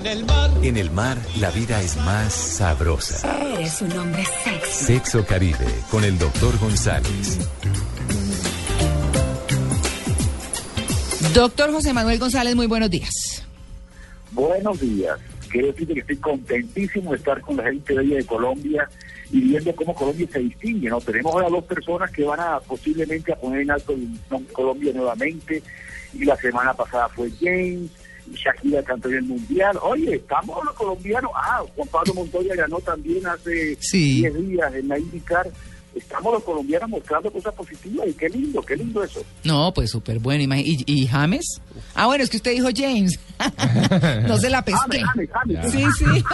En el mar. En el mar, la vida es más sabrosa. Eres un hombre sexy. Sexo Caribe, con el doctor González. Doctor José Manuel González, muy buenos días. Buenos días. Quiero decirte que estoy contentísimo de estar con la gente bella de Colombia y viendo cómo Colombia se distingue. ¿no? Tenemos ahora dos personas que van a posiblemente a poner en alto el nombre Colombia nuevamente. Y la semana pasada fue James Shakira cantó en el Mundial. Oye, estamos los colombianos. Ah, Juan Pablo Montoya ganó también hace 10 Sí. días en la IndyCar. Estamos los colombianos mostrando cosas positivas y qué lindo, qué lindo eso. No, pues súper bueno. ¿Y, ¿Y James? Ah, bueno, es que usted dijo James. no se la pesqué. James, James, James. Sí, sí.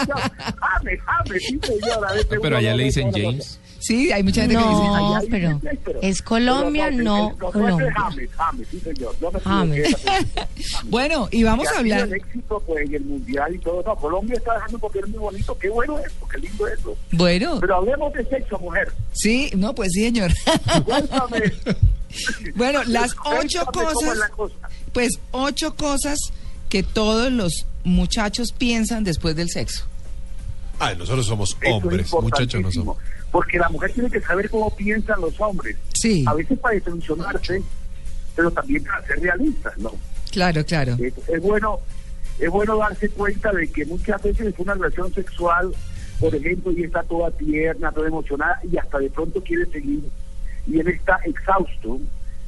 James, James, sí, señora. Pero allá le dicen James. Sí, hay mucha gente que dice. No, pero pero- es Colombia, pero no el- Colombia. James, James, sí, señor. No me James. Bueno, y vamos Que a hablar. el éxito pues, en el mundial y todo. No, Colombia está dejando un papel muy bonito. Qué bueno eso, qué lindo eso. Bueno, Pero hablemos de sexo, mujer. sí, no, pues sí, señor. Cuéntame. bueno, las ocho Cuéntame cómo es la cosas, cosa. pues ocho cosas que todos los muchachos piensan después del sexo. Ay, nosotros somos hombres, es muchachos no somos. Porque la mujer tiene que saber cómo piensan los hombres. Sí, A veces para desilusionarse, pero también para ser realistas, ¿no? claro, claro. Es, es bueno es bueno darse cuenta de que muchas veces es una relación sexual, por ejemplo, y está toda tierna, toda emocionada, y hasta de pronto quiere seguir, y él está exhausto,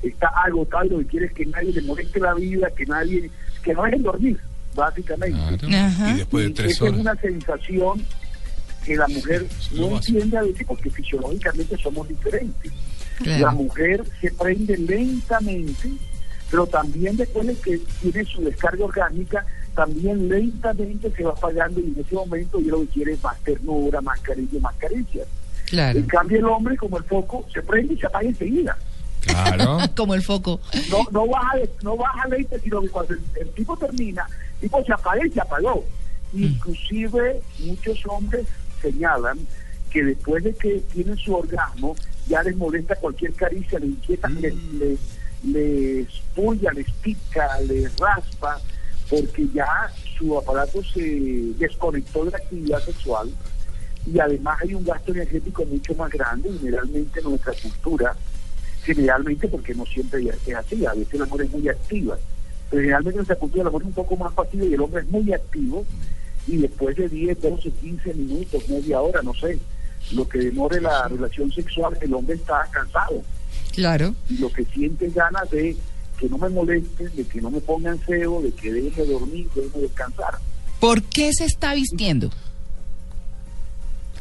está agotado, y lo que quiere es que nadie le moleste la vida, que nadie, que no dejen dormir, básicamente. Claro. Ajá. Y después de tres esa es horas. una sensación que la mujer Sí, no entiende a veces porque fisiológicamente somos diferentes. La mujer se prende lentamente, pero también después de que tiene su descarga orgánica, también lentamente se va apagando y en ese momento yo lo que quiere es más ternura, más cariño, más caricias. Claro. En cambio el hombre, como el foco, se prende y se apaga enseguida. Claro. Como el foco. No, no baja de- no baja lente, sino que cuando el, el tipo termina, el tipo se apaga y se apagó. Inclusive muchos hombres señalan que después de que tienen su orgasmo, ya les molesta cualquier caricia, les inquieta, les, les, les puya, les pica, les raspa, porque ya su aparato se desconectó de la actividad sexual y además hay un gasto energético mucho más grande, generalmente en nuestra cultura, generalmente porque no siempre es así, a veces la mujer es muy activa, pero generalmente en nuestra cultura la mujer es un poco más pasiva y el hombre es muy activo y después de 10, 12, 15 minutos, media hora, no sé, lo que demore la relación sexual, el hombre está cansado Claro. y lo que siente es ganas de que no me molesten, de que no me pongan feo, de que dejen de dormir, dejen de descansar. ¿Por qué se está vistiendo?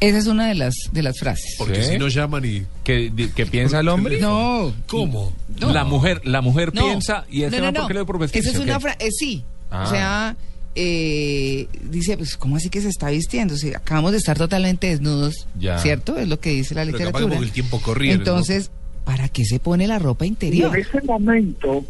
Esa es una de las de las frases. Porque ¿Sí? si no llaman y... ¿Qué, qué piensa el hombre? No. ¿Cómo? No. La mujer, la mujer No. piensa y este no, no, man, ¿por no. qué le por vestirse? Esa es una frase, sí. Ah. O sea, eh, dice, pues, ¿cómo así que se está vistiendo? Si acabamos de estar totalmente desnudos, Ya. ¿cierto? Es lo que dice la Pero capaz literatura. como que el tiempo corría. ¿no? Entonces, ¿para qué se pone la ropa Y en interior? ese momento,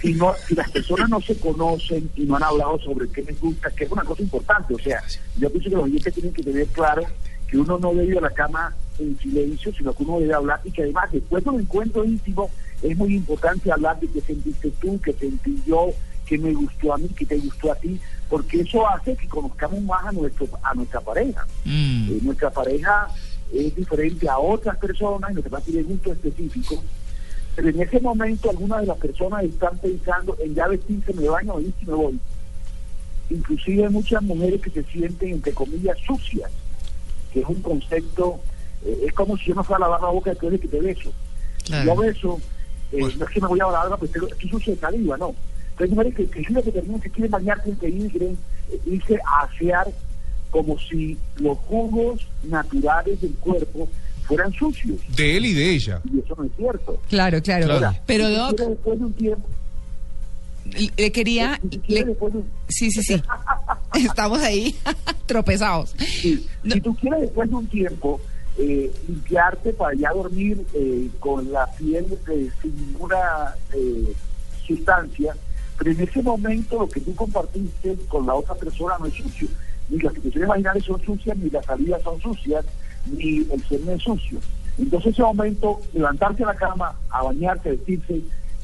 si, no, si las personas no se conocen y no han hablado sobre qué les gusta, que es una cosa importante, o sea, yo pienso que los oyentes tienen que tener claro que uno no debe ir a la cama en silencio, sino que uno debe hablar y que además después de un encuentro íntimo es muy importante hablar de qué sentiste tú, qué sentí yo, qué me gustó a mí, qué te gustó a ti, porque eso hace que conozcamos más a, nuestro, a nuestra pareja. Mm, Eh, nuestra pareja es diferente a otras personas, nuestra pareja tiene gusto específico, pero en ese momento algunas de las personas están pensando en ya vestirse, me baño, y me voy. Inclusive hay muchas mujeres que se sienten, entre comillas, sucias, que es un concepto, eh, es como si yo no fuera a lavar la boca después de que te beso. claro. Yo beso, eh, no es que me voy a lavar, pues estoy sucio de saliva, no. Pero hay mujeres que, que que terminan, que quieren bañarse, que quieren eh, irse a asear como si los jugos naturales del cuerpo fueran sucios. De él y de ella. Y eso no es cierto. Claro, claro. Claro. Pero, Doc, después de un tiempo, le quería... le- después de un- Sí, sí, sí. Estamos ahí tropezados. Sí, No. Si tú quieres después de un tiempo eh, limpiarte para ya dormir eh, con la piel eh, sin ninguna eh, sustancia, pero en ese momento lo que tú compartiste con la otra persona no es sucio. Ni las situaciones vaginales son sucias, ni las salidas son sucias, ni el semen es sucio. Entonces ese momento, levantarse a la cama, a bañarse, a vestirse,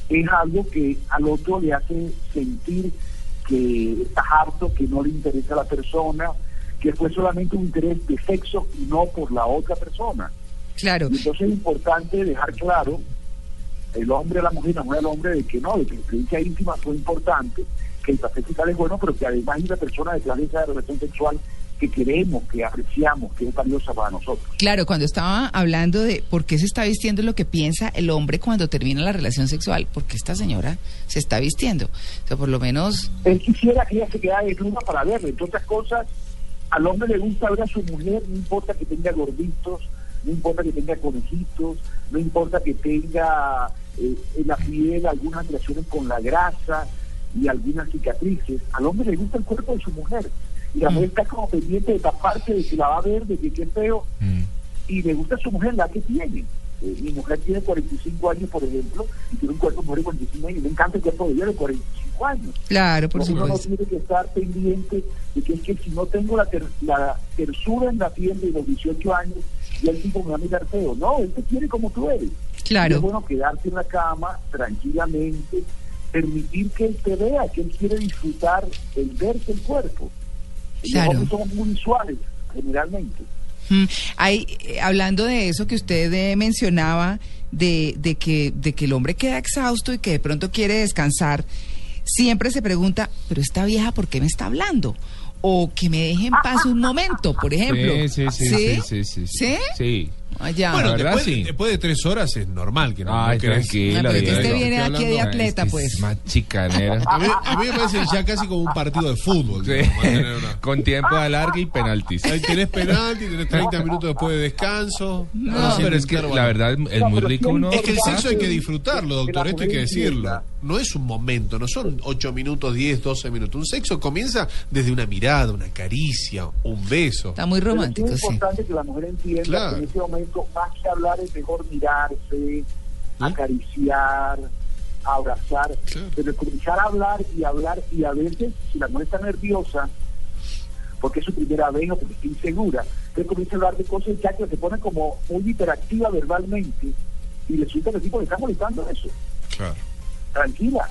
es algo que al otro le hace sentir que estás harto, que no le interesa a la persona, que fue solamente un interés de sexo y no por la otra persona. Claro. Entonces es importante dejar claro el hombre a la mujer, mujer al hombre, de que no, de que la experiencia íntima fue importante, que el placer sexual es bueno, pero que además hay una persona detrás de esa relación sexual que queremos, que apreciamos, que es valiosa para nosotros. Claro, cuando estaba hablando de por qué se está vistiendo lo que piensa el hombre cuando termina la relación sexual, porque esta señora se está vistiendo. O sea, por lo menos, Él quisiera que ella se quedara desnuda para verlo. Entre otras cosas, al hombre le gusta ver a su mujer, no importa que tenga gorditos, no importa que tenga conejitos, no importa que tenga eh, en la piel algunas relaciones con la grasa y algunas cicatrices. Al hombre le gusta el cuerpo de su mujer. Y la mujer está como pendiente de taparse, de que la va a ver, de que qué feo. Mm. Y le gusta a su mujer la que tiene. Eh, mi mujer tiene 45 años, por ejemplo, y tiene un cuerpo de mujer de 45 años. Y me encanta el cuerpo de ella de 45 años. claro, por No, uno no supuesto. tiene que estar pendiente de que es que si no tengo la, ter- la tersura en la piel de los 18 años, ya el tipo me va a mirar feo. No, él te quiere como tú eres. Claro. Y es bueno quedarse en la cama tranquilamente, permitir que él te vea, que él quiere disfrutar el verse el cuerpo. Y Claro. Los hombres somos muy visuales, generalmente. Mm, Hay, eh, hablando de eso que usted eh, mencionaba, de, de, que, de que el hombre queda exhausto y que de pronto quiere descansar, siempre se pregunta, pero esta vieja, ¿por qué me está hablando? O que me deje en paz un momento, por ejemplo. Sí, sí, sí, sí, sí, sí, ¿Sí? Sí. Allá. Bueno, La verdad, después, sí. después de tres horas es normal que no, Ay, no tranquila, Ah, pero es que usted viene aquí de atleta, pues. es más chicanera. A mí, a mí me parece ya casi como un partido de fútbol. Sí. digamos, mantener una- Con tiempo de alargue y penaltis. Ahí tenés penalti, tenés 30 minutos después de descanso. No, pero es que la verdad es No, muy rico uno. Es que el sexo hay que disfrutarlo, doctor, esto hay que decirlo. No es un momento, no son 8 minutos, 10, 12 minutos. Un sexo comienza desde una mirada, una caricia, un beso. Está muy Pero sí romántico, es sí. importante que la mujer entienda Claro. que en ese momento, más que hablar, es mejor mirarse, acariciar, abrazar, Claro. pero comenzar a hablar y hablar, y a veces, si la mujer está nerviosa, porque es su primera vez o porque está insegura, entonces comienza a hablar de cosas ya que se pone como muy hiperactiva verbalmente, y resulta que el tipo le está molestando eso. Claro, Tranquila,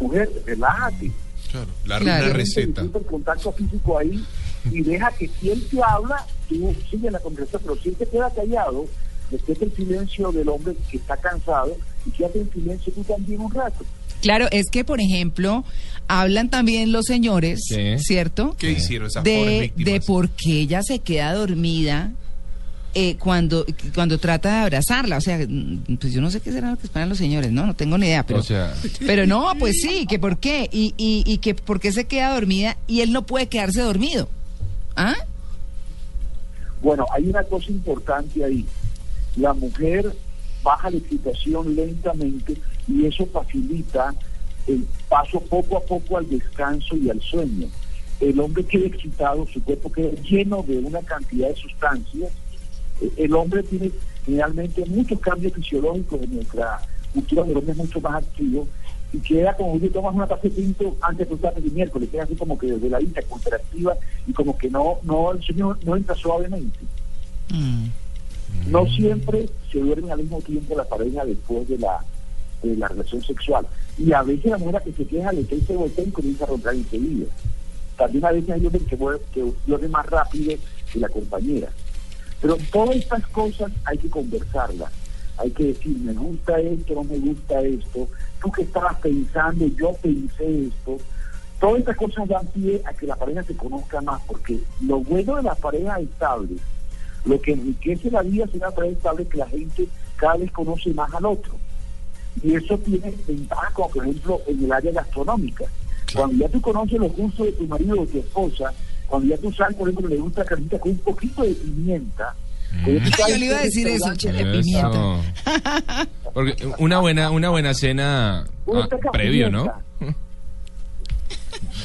mujer, relájate. claro. La, Claro. una receta. El contacto físico ahí y deja que si él te habla, tú sigue la conversación, pero si él te queda callado, respeta el silencio del hombre que está cansado y quédate en silencio tú también un rato. Claro, es que, por ejemplo, hablan también los señores. ¿cierto? ¿Qué hicieron esas pobres De, víctimas? de por qué ella se queda dormida eh, cuando, cuando trata de abrazarla. O sea, mm, pues yo no sé qué será lo que esperan los señores, ¿no? No tengo ni idea, pero... O sea, Pero no, pues sí, que por qué, y, y, y que por qué se queda dormida y él no puede quedarse dormido. ¿Ah? Bueno, hay una cosa importante ahí. La mujer baja la excitación lentamente y eso facilita el paso poco a poco al descanso y al sueño. El hombre queda excitado, su cuerpo queda lleno de una cantidad de sustancias. El hombre tiene generalmente muchos cambios fisiológicos en nuestra cultura, el hombre es mucho más activo y queda como si tomas una taza de tinto antes de estar el miércoles, queda así como que desde la vista, contractiva y como que no, no, el sueño no entra suavemente. Mm. No siempre se duermen al mismo tiempo la pareja después de la, de la relación sexual. Y a veces la mujer que se queja le cae se voltea y comienza a roncar enseguida. También a veces hay hombres que, que duermen más rápido que la compañera. Pero todas estas cosas hay que conversarlas. Hay que decir, me gusta esto, no me gusta esto. Tú que estabas pensando, yo pensé esto. Todas estas cosas dan pie a que la pareja se conozca más, porque lo bueno de las parejas estables lo que enriquece la vida es una pareja estable que la gente cada vez conoce más al otro. Y eso tiene ventajas, como por ejemplo en el área gastronómica. Cuando ya tú conoces los gustos de tu marido o de tu esposa, cuando ya tú sabes, por ejemplo, le gusta carnita con un poquito de pimienta. sabes yo le iba a decir eso, pimienta. eso. Porque una buena, una buena cena ah, previo, ¿no?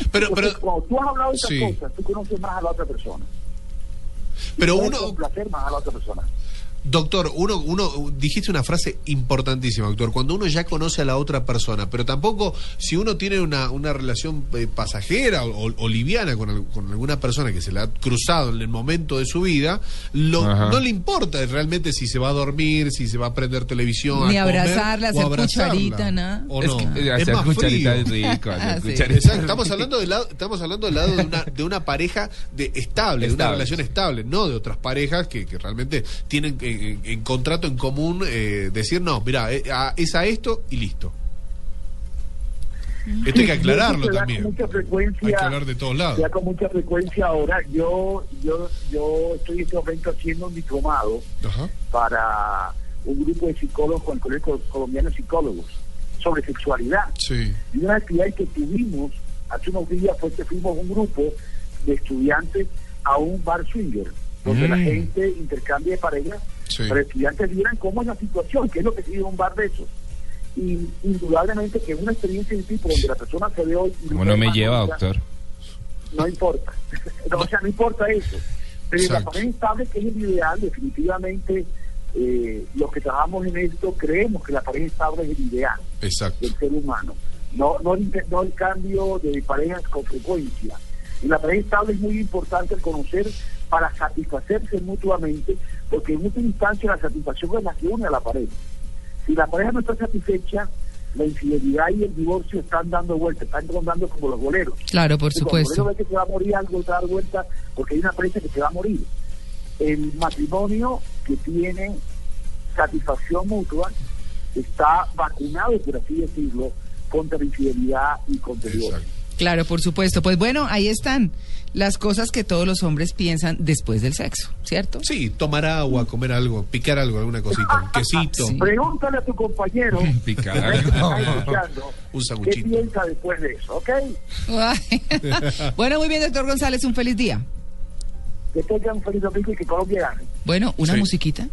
Pero, Entonces, pero, cuando tú has hablado de esas Sí. cosas, tú conoces más a la otra persona. pero uno, complacer más a la otra persona. Doctor, uno, uno dijiste una frase importantísima, doctor. Cuando uno ya conoce a la otra persona, pero tampoco si uno tiene una, una relación eh, pasajera o, o liviana con, con alguna persona que se le ha cruzado en el momento de su vida, lo- no le importa realmente si se va a dormir, si se va a prender televisión, Ni a comer, abrazarla, hacer abrazarla. cucharita, nada. ¿O Es no? que, eh, Es hacer más cucharita frío. es rico. hacer Ah, sí. cucharita es Exacto, estamos hablando del lado, estamos hablando del lado de una, de una pareja de estable, de una Estable. relación estable, no de otras parejas que, que realmente tienen en, en- en contrato en común eh, decir no, mira, eh, es a esto y listo. Esto hay que aclararlo Eso se da también. Con mucha frecuencia, Hay que hablar de todos lados. da con mucha frecuencia ahora. Yo, yo, yo estoy en este momento haciendo un diplomado Ajá. para un grupo de psicólogos con el Colegio Colombiano de Psicólogos sobre sexualidad. Sí. Y una actividad que tuvimos hace unos días fue que fuimos un grupo de estudiantes a un bar swinger, donde la Mm. gente intercambia de parejas, Sí. pero estudiantes vieran cómo es la situación, qué es lo que sigue un bar de esos. Y indudablemente que es una experiencia de tipo donde la persona se ve hoy... y ¿Cómo ve no me lleva, doctor? No importa. No, o sea, no importa eso. Pero la pareja estable, que es el ideal, definitivamente, eh, los que trabajamos en esto creemos que la pareja estable es el ideal Exacto. del ser humano, no, no, el, no el cambio de parejas con frecuencia. En la pareja estable es muy importante el conocer para satisfacerse mutuamente, porque en última instancia la satisfacción es la que une a la pareja. Si la pareja no está satisfecha, la infidelidad y el divorcio están dando vueltas, están rondando como los boleros. Claro, por supuesto. bolero ve que se va a morir algo, se va a dar vuelta, porque hay una pareja que se va a morir. El matrimonio que tiene satisfacción mutua está vacunado, por así decirlo, contra la infidelidad y contra el divorcio. Claro, por supuesto. Pues bueno, ahí están las cosas que todos los hombres piensan después del sexo, ¿cierto? Sí, tomar agua, comer algo, picar algo, alguna cosita, un quesito. Sí. Pregúntale a tu compañero Picar algo. Un qué sanguchito. piensa después de eso, ¿ok? Bueno, muy bien, doctor González, un feliz día. Que tengan un feliz domingo y que Colombia gane. Bueno, una Sí. musiquita.